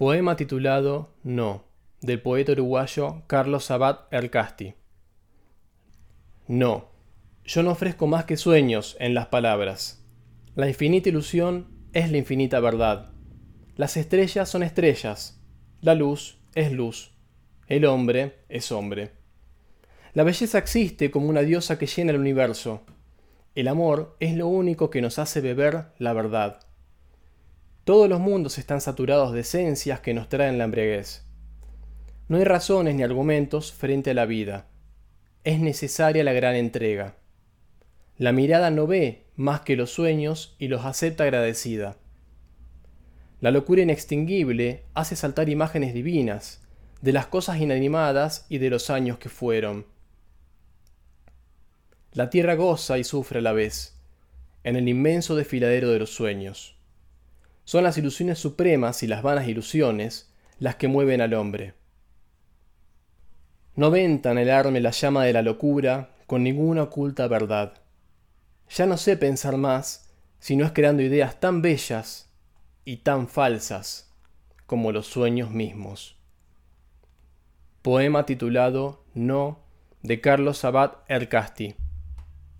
Poema titulado No, del poeta uruguayo Carlos Sabat Ercasti. No, yo no ofrezco más que sueños en las palabras. La infinita ilusión es la infinita verdad. Las estrellas son estrellas, la luz es luz, el hombre es hombre. La belleza existe como una diosa que llena el universo. El amor es lo único que nos hace beber la verdad. Todos los mundos están saturados de esencias que nos traen la embriaguez. No hay razones ni argumentos frente a la vida. Es necesaria la gran entrega. La mirada no ve más que los sueños y los acepta agradecida. La locura inextinguible hace saltar imágenes divinas, de las cosas inanimadas y de los años que fueron. La tierra goza y sufre a la vez, en el inmenso desfiladero de los sueños. Son las ilusiones supremas y las vanas ilusiones las que mueven al hombre. No ventan el arme la llama de la locura con ninguna oculta verdad. Ya no sé pensar más, si no es creando ideas tan bellas y tan falsas como los sueños mismos. Poema titulado No de Carlos Abad Ercasti.